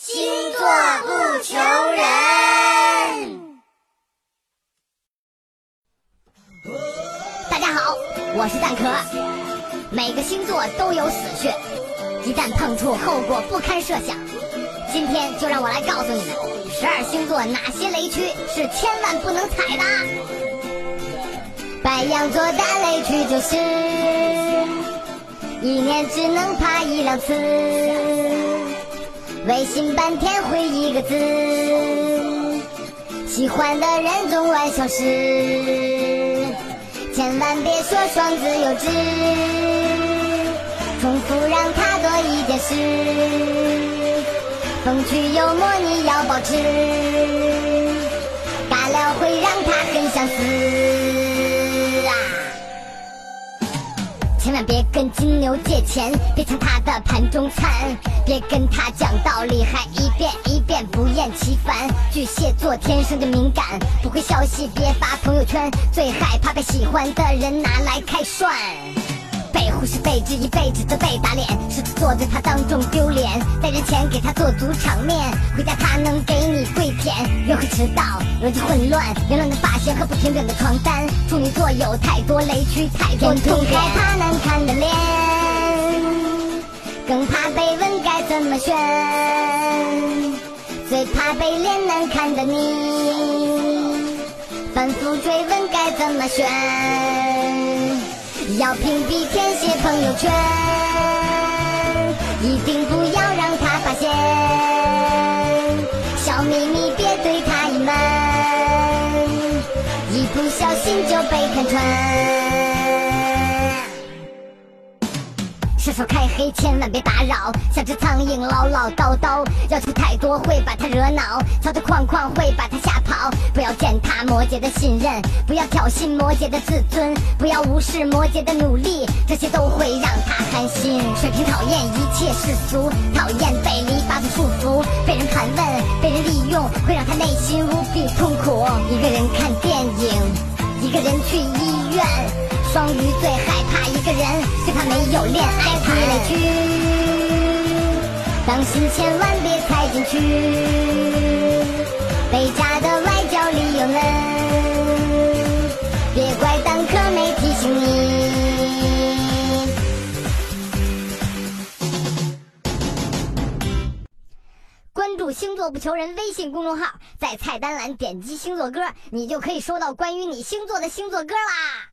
星座不求人。大家好，我是蛋壳。每个星座都有死穴，一旦碰触，后果不堪设想。今天就让我来告诉你们，十二星座哪些雷区是千万不能踩的。白羊座的雷区就是，一年只能爬一两次，微信半天回一个字，喜欢的人总爱消失，千万别说双子幼稚，重复让他多一件事，风趣幽默你要保持，尬聊会让他很想死千万别跟金牛借钱，别抢他的盘中餐，别跟他讲道理还一遍一遍不厌其烦。巨蟹座天生就敏感，不回消息别发朋友圈，最害怕被喜欢的人拿来开涮。被忽视、被质疑、被指责、被打脸，狮子座对他当众丢脸，在人前给他做足场面，回家他能给你跪舔。约会迟到，逻辑混乱，凌乱的发型和不平整的床单。处女座有太多雷区，太多痛害怕难看的脸，更怕被问该怎么选，最怕被脸难看的你，反复追问该怎么选。要屏蔽天蝎朋友圈，一定不要让他发现，小秘密别对他隐瞒，一不小心就被看穿。射手开黑，千万别打扰，像只苍蝇唠唠叨叨，要求太多会把他惹恼，条条框框会把他。摩羯的信任，不要挑衅摩羯的自尊，不要无视摩羯的努力，这些都会让他寒心。水瓶讨厌一切世俗，讨厌被篱笆的束缚，被人盘问，被人利用，会让他内心无比痛苦。一个人看电影，一个人去医院。双鱼最害怕一个人，最怕没有恋爱谈雷区，当心千万别踩进去，“星座不求人”微信公众号，在菜单栏点击星座歌，你就可以收到关于你星座的星座歌啦。